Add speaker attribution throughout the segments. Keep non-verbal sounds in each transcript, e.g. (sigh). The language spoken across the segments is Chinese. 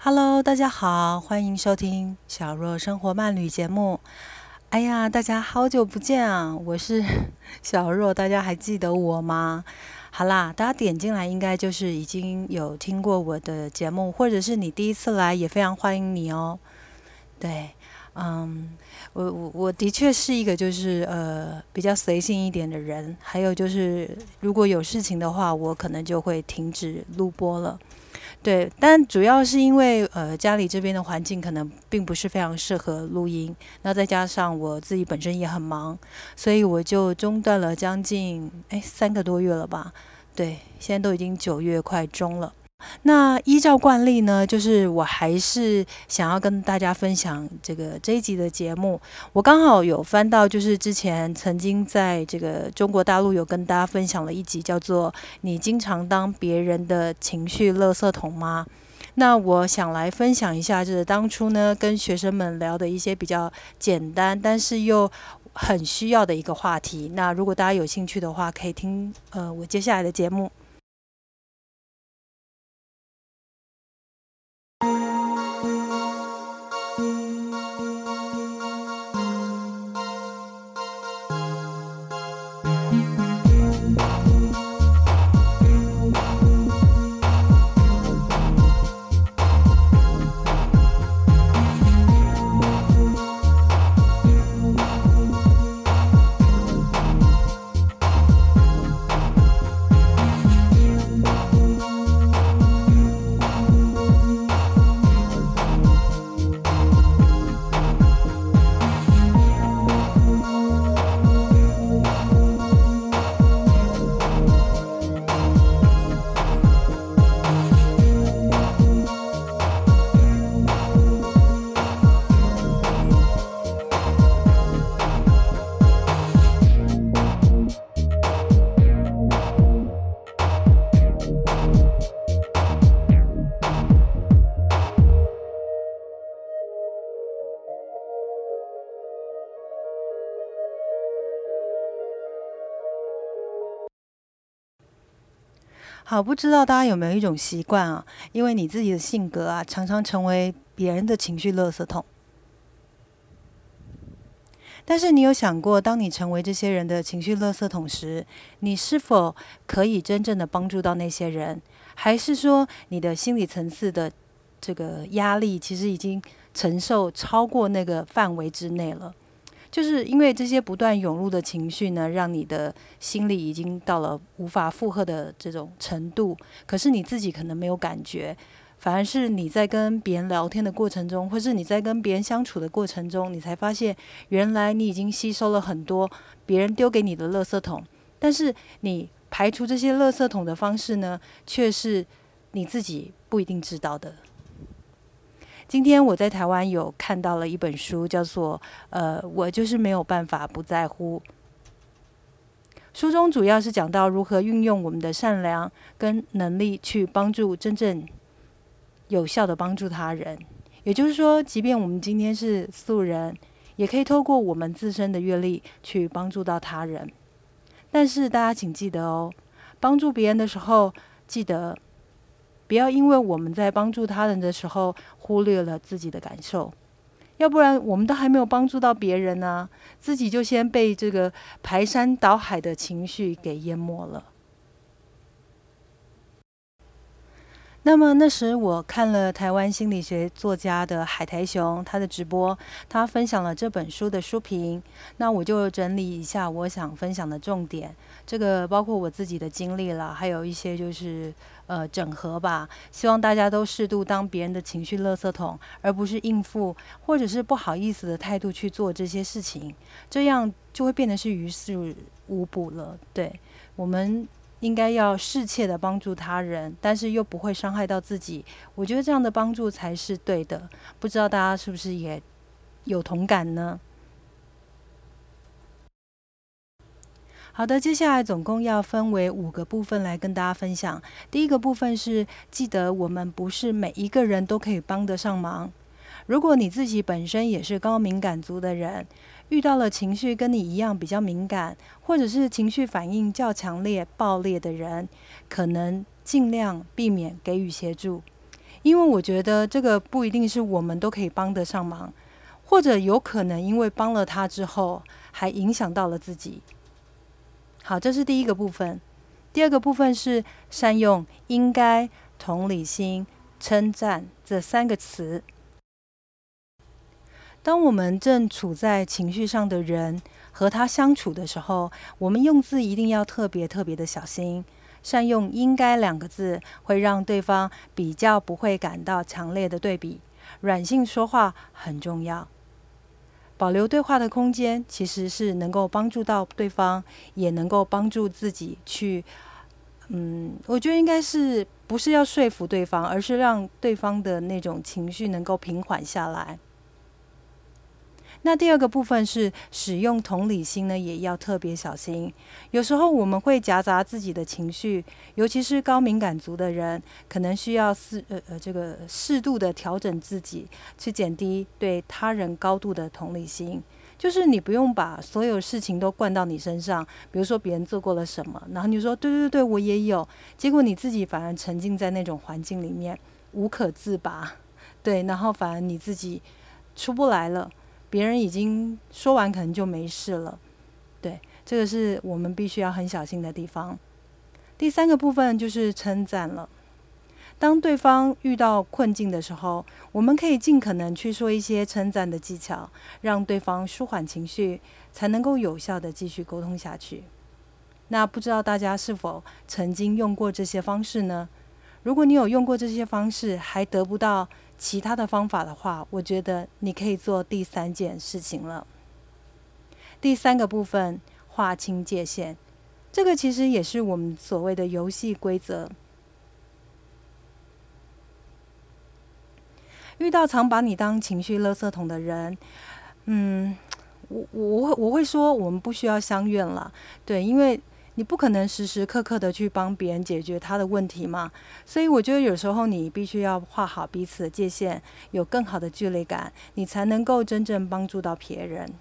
Speaker 1: Hello，大家好，欢迎收听小若生活漫旅节目。哎呀，大家好久不见啊！我是 (laughs) 小若，大家还记得我吗？好啦，大家点进来应该就是已经有听过我的节目，或者是你第一次来，也非常欢迎你哦。对，嗯，我我我的确是一个就是呃比较随性一点的人，还有就是如果有事情的话，我可能就会停止录播了。对，但主要是因为呃家里这边的环境可能并不是非常适合录音，那再加上我自己本身也很忙，所以我就中断了将近哎三个多月了吧。对，现在都已经九月快中了。那依照惯例呢，就是我还是想要跟大家分享这个这一集的节目。我刚好有翻到，就是之前曾经在这个中国大陆有跟大家分享了一集，叫做“你经常当别人的情绪垃圾桶吗？”那我想来分享一下，就是当初呢跟学生们聊的一些比较简单，但是又很需要的一个话题。那如果大家有兴趣的话，可以听呃我接下来的节目。好，不知道大家有没有一种习惯啊？因为你自己的性格啊，常常成为别人的情绪垃圾桶。但是你有想过，当你成为这些人的情绪垃圾桶时，你是否可以真正的帮助到那些人？还是说你的心理层次的这个压力，其实已经承受超过那个范围之内了？就是因为这些不断涌入的情绪呢，让你的心里已经到了无法负荷的这种程度。可是你自己可能没有感觉，反而是你在跟别人聊天的过程中，或是你在跟别人相处的过程中，你才发现原来你已经吸收了很多别人丢给你的垃圾桶。但是你排除这些垃圾桶的方式呢，却是你自己不一定知道的。今天我在台湾有看到了一本书，叫做《呃，我就是没有办法不在乎》。书中主要是讲到如何运用我们的善良跟能力去帮助真正有效的帮助他人。也就是说，即便我们今天是素人，也可以透过我们自身的阅历去帮助到他人。但是大家请记得哦，帮助别人的时候，记得。不要因为我们在帮助他人的时候忽略了自己的感受，要不然我们都还没有帮助到别人呢，自己就先被这个排山倒海的情绪给淹没了。那么那时我看了台湾心理学作家的海苔熊他的直播，他分享了这本书的书评，那我就整理一下我想分享的重点。这个包括我自己的经历了，还有一些就是呃整合吧。希望大家都适度当别人的情绪垃圾桶，而不是应付或者是不好意思的态度去做这些事情，这样就会变得是于事无补了。对我们。应该要适切的帮助他人，但是又不会伤害到自己。我觉得这样的帮助才是对的。不知道大家是不是也有同感呢？好的，接下来总共要分为五个部分来跟大家分享。第一个部分是记得我们不是每一个人都可以帮得上忙。如果你自己本身也是高敏感族的人。遇到了情绪跟你一样比较敏感，或者是情绪反应较强烈、暴烈的人，可能尽量避免给予协助，因为我觉得这个不一定是我们都可以帮得上忙，或者有可能因为帮了他之后，还影响到了自己。好，这是第一个部分。第二个部分是善用“应该”、“同理心”、“称赞”这三个词。当我们正处在情绪上的人和他相处的时候，我们用字一定要特别特别的小心。善用“应该”两个字，会让对方比较不会感到强烈的对比。软性说话很重要，保留对话的空间，其实是能够帮助到对方，也能够帮助自己去。嗯，我觉得应该是不是要说服对方，而是让对方的那种情绪能够平缓下来。那第二个部分是使用同理心呢，也要特别小心。有时候我们会夹杂自己的情绪，尤其是高敏感族的人，可能需要适呃呃这个适度的调整自己，去减低对他人高度的同理心。就是你不用把所有事情都灌到你身上，比如说别人做过了什么，然后你说对对对，我也有，结果你自己反而沉浸在那种环境里面无可自拔，对，然后反而你自己出不来了。别人已经说完，可能就没事了。对，这个是我们必须要很小心的地方。第三个部分就是称赞了。当对方遇到困境的时候，我们可以尽可能去说一些称赞的技巧，让对方舒缓情绪，才能够有效的继续沟通下去。那不知道大家是否曾经用过这些方式呢？如果你有用过这些方式，还得不到。其他的方法的话，我觉得你可以做第三件事情了。第三个部分，划清界限，这个其实也是我们所谓的游戏规则。遇到常把你当情绪垃圾桶的人，嗯，我我会我会说，我们不需要相怨了，对，因为。你不可能时时刻刻的去帮别人解决他的问题嘛，所以我觉得有时候你必须要画好彼此的界限，有更好的距离感，你才能够真正帮助到别人。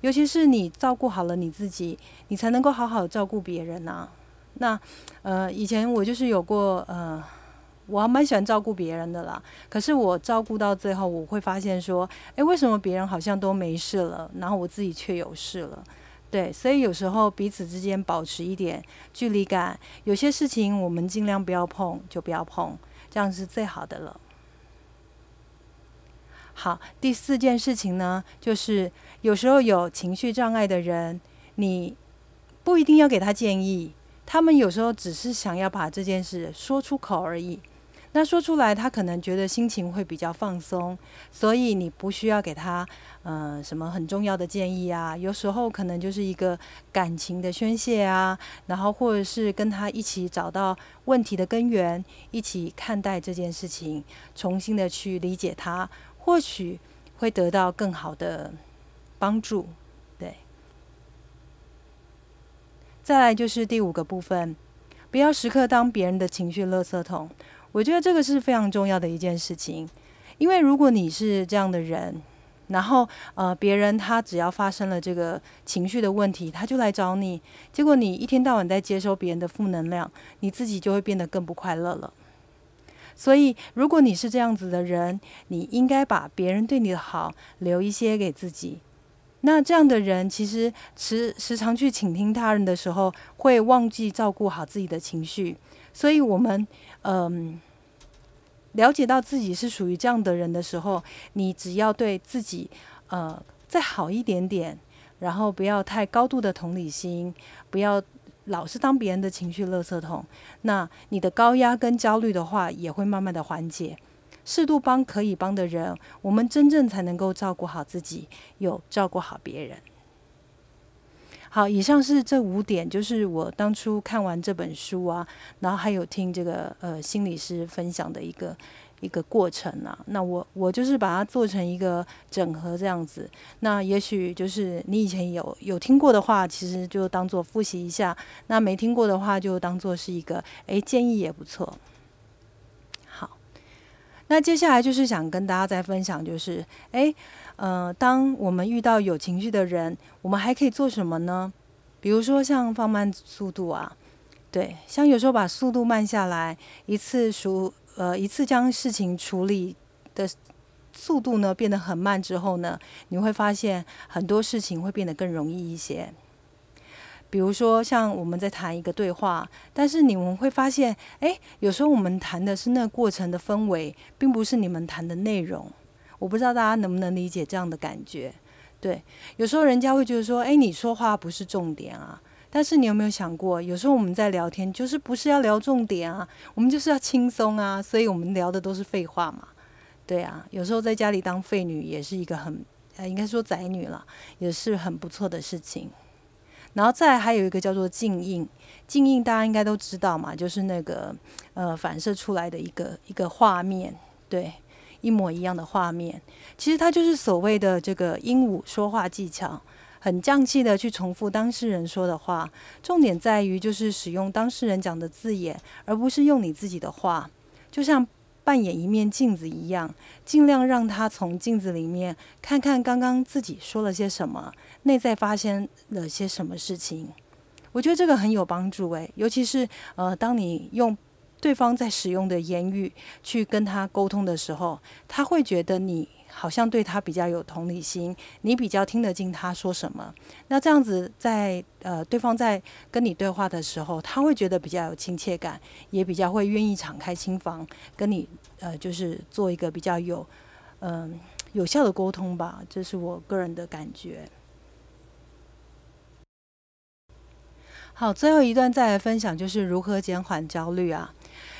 Speaker 1: 尤其是你照顾好了你自己，你才能够好好照顾别人呐。那呃，以前我就是有过呃，我还蛮喜欢照顾别人的啦。可是我照顾到最后，我会发现说，诶，为什么别人好像都没事了，然后我自己却有事了？对，所以有时候彼此之间保持一点距离感，有些事情我们尽量不要碰，就不要碰，这样是最好的了。好，第四件事情呢，就是有时候有情绪障碍的人，你不一定要给他建议，他们有时候只是想要把这件事说出口而已。那说出来，他可能觉得心情会比较放松，所以你不需要给他，呃，什么很重要的建议啊。有时候可能就是一个感情的宣泄啊，然后或者是跟他一起找到问题的根源，一起看待这件事情，重新的去理解他，或许会得到更好的帮助。对。再来就是第五个部分，不要时刻当别人的情绪垃圾桶。我觉得这个是非常重要的一件事情，因为如果你是这样的人，然后呃，别人他只要发生了这个情绪的问题，他就来找你，结果你一天到晚在接收别人的负能量，你自己就会变得更不快乐了。所以，如果你是这样子的人，你应该把别人对你的好留一些给自己。那这样的人其实时时常去倾听他人的时候，会忘记照顾好自己的情绪。所以，我们嗯。了解到自己是属于这样的人的时候，你只要对自己，呃，再好一点点，然后不要太高度的同理心，不要老是当别人的情绪垃圾桶，那你的高压跟焦虑的话也会慢慢的缓解。适度帮可以帮的人，我们真正才能够照顾好自己，有照顾好别人。好，以上是这五点，就是我当初看完这本书啊，然后还有听这个呃心理师分享的一个一个过程啊。那我我就是把它做成一个整合这样子。那也许就是你以前有有听过的话，其实就当做复习一下；那没听过的话，就当做是一个诶建议也不错。好，那接下来就是想跟大家再分享，就是诶。呃，当我们遇到有情绪的人，我们还可以做什么呢？比如说像放慢速度啊，对，像有时候把速度慢下来，一次数呃一次将事情处理的速度呢变得很慢之后呢，你会发现很多事情会变得更容易一些。比如说，像我们在谈一个对话，但是你们会发现，哎，有时候我们谈的是那个过程的氛围，并不是你们谈的内容。我不知道大家能不能理解这样的感觉。对，有时候人家会觉得说，哎，你说话不是重点啊。但是你有没有想过，有时候我们在聊天，就是不是要聊重点啊，我们就是要轻松啊，所以我们聊的都是废话嘛。对啊，有时候在家里当废女也是一个很，呃，应该说宅女了，也是很不错的事情。然后再还有一个叫做静音，静音大家应该都知道嘛，就是那个呃反射出来的一个一个画面，对，一模一样的画面。其实它就是所谓的这个鹦鹉说话技巧，很降气的去重复当事人说的话。重点在于就是使用当事人讲的字眼，而不是用你自己的话，就像。扮演一面镜子一样，尽量让他从镜子里面看看刚刚自己说了些什么，内在发生了些什么事情。我觉得这个很有帮助诶，尤其是呃，当你用对方在使用的言语去跟他沟通的时候，他会觉得你。好像对他比较有同理心，你比较听得进他说什么。那这样子，在呃对方在跟你对话的时候，他会觉得比较有亲切感，也比较会愿意敞开心房跟你呃就是做一个比较有嗯有效的沟通吧。这是我个人的感觉。好，最后一段再来分享，就是如何减缓焦虑啊。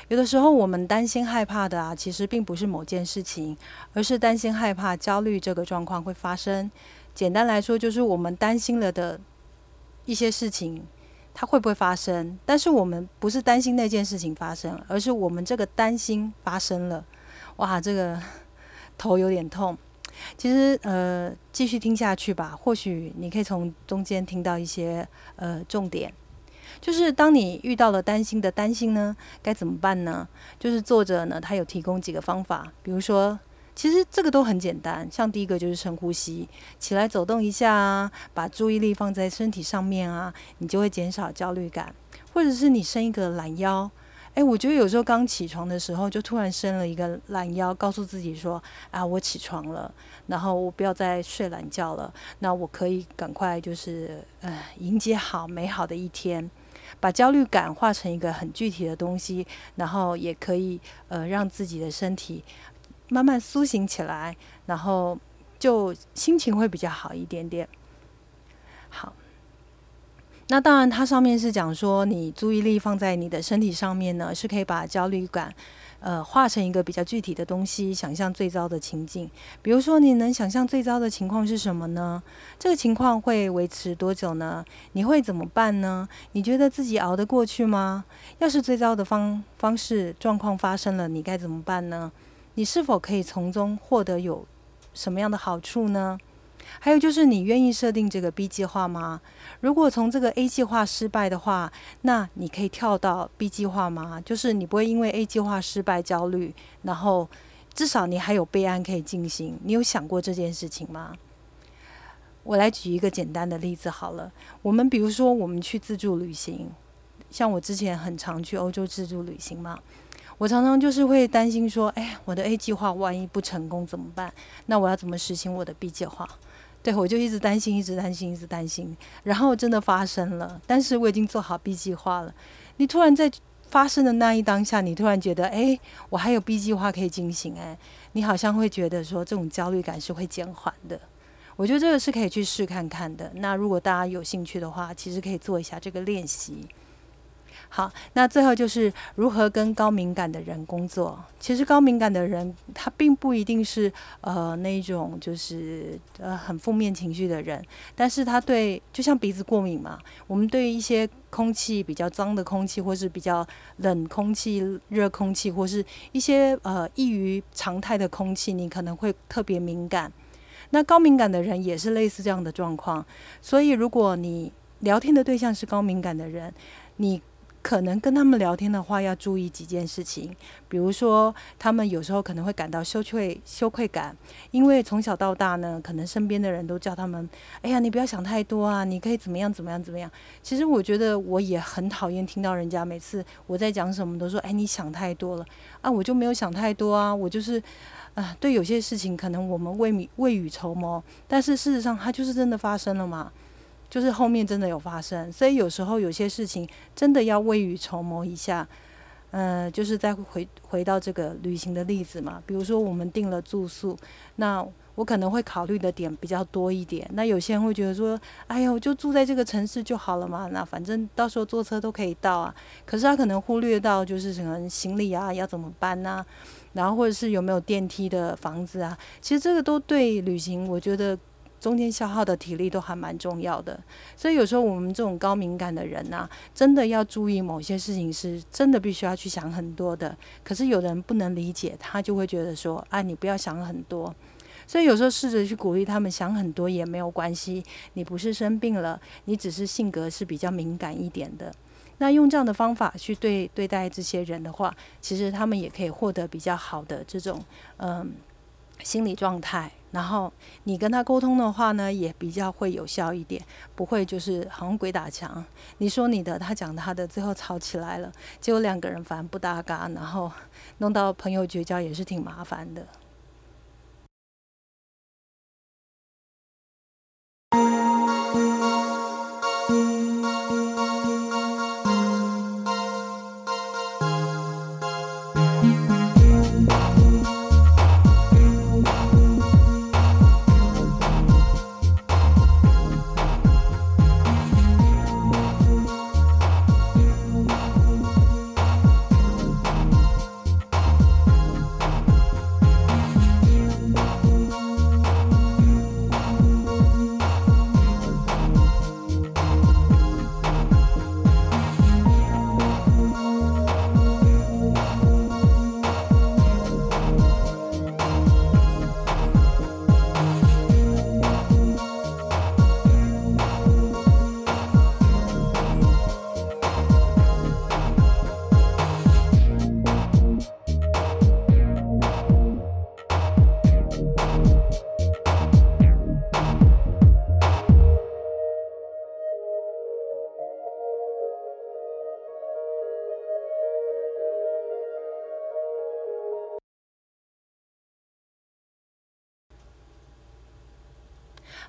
Speaker 1: 有的时候，我们担心害怕的啊，其实并不是某件事情，而是担心害怕焦虑这个状况会发生。简单来说，就是我们担心了的一些事情，它会不会发生？但是我们不是担心那件事情发生，而是我们这个担心发生了。哇，这个 (laughs) 头有点痛。其实，呃，继续听下去吧，或许你可以从中间听到一些呃重点。就是当你遇到了担心的担心呢，该怎么办呢？就是作者呢，他有提供几个方法，比如说，其实这个都很简单，像第一个就是深呼吸，起来走动一下啊，把注意力放在身体上面啊，你就会减少焦虑感。或者是你伸一个懒腰，诶，我觉得有时候刚起床的时候就突然伸了一个懒腰，告诉自己说啊，我起床了，然后我不要再睡懒觉了，那我可以赶快就是呃迎接好美好的一天。把焦虑感化成一个很具体的东西，然后也可以呃让自己的身体慢慢苏醒起来，然后就心情会比较好一点点。好，那当然它上面是讲说，你注意力放在你的身体上面呢，是可以把焦虑感。呃，画成一个比较具体的东西，想象最糟的情境。比如说，你能想象最糟的情况是什么呢？这个情况会维持多久呢？你会怎么办呢？你觉得自己熬得过去吗？要是最糟的方方式状况发生了，你该怎么办呢？你是否可以从中获得有什么样的好处呢？还有就是，你愿意设定这个 B 计划吗？如果从这个 A 计划失败的话，那你可以跳到 B 计划吗？就是你不会因为 A 计划失败焦虑，然后至少你还有备案可以进行。你有想过这件事情吗？我来举一个简单的例子好了。我们比如说，我们去自助旅行，像我之前很常去欧洲自助旅行嘛，我常常就是会担心说，哎，我的 A 计划万一不成功怎么办？那我要怎么实行我的 B 计划？对，我就一直担心，一直担心，一直担心，然后真的发生了。但是我已经做好 B 计划了。你突然在发生的那一当下，你突然觉得，哎，我还有 B 计划可以进行，哎，你好像会觉得说，这种焦虑感是会减缓的。我觉得这个是可以去试看看的。那如果大家有兴趣的话，其实可以做一下这个练习。好，那最后就是如何跟高敏感的人工作。其实高敏感的人，他并不一定是呃那种就是呃很负面情绪的人，但是他对就像鼻子过敏嘛，我们对一些空气比较脏的空气，或是比较冷空气、热空气，或是一些呃异于常态的空气，你可能会特别敏感。那高敏感的人也是类似这样的状况，所以如果你聊天的对象是高敏感的人，你可能跟他们聊天的话，要注意几件事情，比如说，他们有时候可能会感到羞愧、羞愧感，因为从小到大呢，可能身边的人都叫他们：“哎呀，你不要想太多啊，你可以怎么样、怎么样、怎么样。”其实我觉得我也很讨厌听到人家每次我在讲什么都说：“哎，你想太多了啊！”我就没有想太多啊，我就是啊，对有些事情可能我们未未雨绸缪，但是事实上它就是真的发生了嘛。就是后面真的有发生，所以有时候有些事情真的要未雨绸缪一下。嗯，就是再回回到这个旅行的例子嘛，比如说我们订了住宿，那我可能会考虑的点比较多一点。那有些人会觉得说，哎呀，我就住在这个城市就好了嘛，那反正到时候坐车都可以到啊。可是他可能忽略到就是可能行李啊要怎么搬呐，然后或者是有没有电梯的房子啊，其实这个都对旅行，我觉得。中间消耗的体力都还蛮重要的，所以有时候我们这种高敏感的人呐，真的要注意某些事情，是真的必须要去想很多的。可是有人不能理解，他就会觉得说：“啊，你不要想很多。”所以有时候试着去鼓励他们想很多也没有关系。你不是生病了，你只是性格是比较敏感一点的。那用这样的方法去对对待这些人的话，其实他们也可以获得比较好的这种嗯心理状态。然后你跟他沟通的话呢，也比较会有效一点，不会就是好像鬼打墙。你说你的，他讲他的，最后吵起来了，结果两个人反而不搭嘎，然后弄到朋友绝交也是挺麻烦的。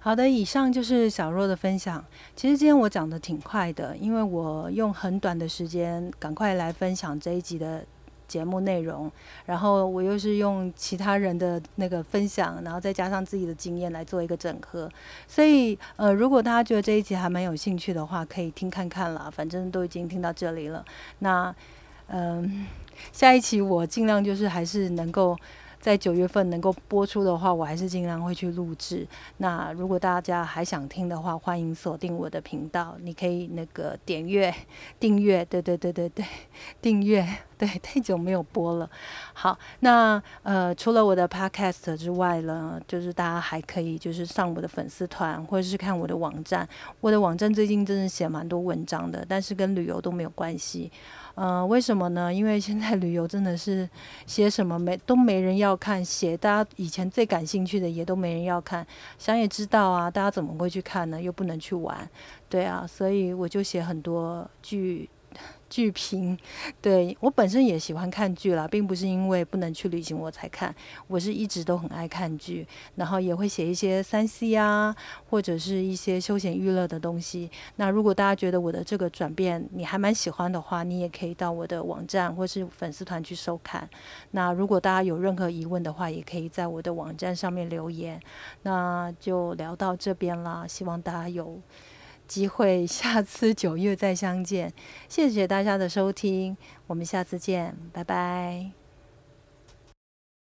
Speaker 1: 好的，以上就是小若的分享。其实今天我讲的挺快的，因为我用很短的时间赶快来分享这一集的节目内容，然后我又是用其他人的那个分享，然后再加上自己的经验来做一个整合。所以，呃，如果大家觉得这一集还蛮有兴趣的话，可以听看看啦。反正都已经听到这里了，那，嗯，下一期我尽量就是还是能够。在九月份能够播出的话，我还是尽量会去录制。那如果大家还想听的话，欢迎锁定我的频道。你可以那个点阅、订阅，对对对对对，订阅。对，太久没有播了。好，那呃，除了我的 podcast 之外呢，就是大家还可以就是上我的粉丝团，或者是看我的网站。我的网站最近真的写蛮多文章的，但是跟旅游都没有关系。嗯，为什么呢？因为现在旅游真的是写什么没都没人要看，写大家以前最感兴趣的也都没人要看。想也知道啊，大家怎么会去看呢？又不能去玩，对啊，所以我就写很多剧。剧评，对我本身也喜欢看剧啦，并不是因为不能去旅行我才看，我是一直都很爱看剧，然后也会写一些三 C 啊，或者是一些休闲娱乐的东西。那如果大家觉得我的这个转变你还蛮喜欢的话，你也可以到我的网站或是粉丝团去收看。那如果大家有任何疑问的话，也可以在我的网站上面留言。那就聊到这边啦，希望大家有。机会，下次九月再相见。谢谢大家的收听，我们下次见，拜拜。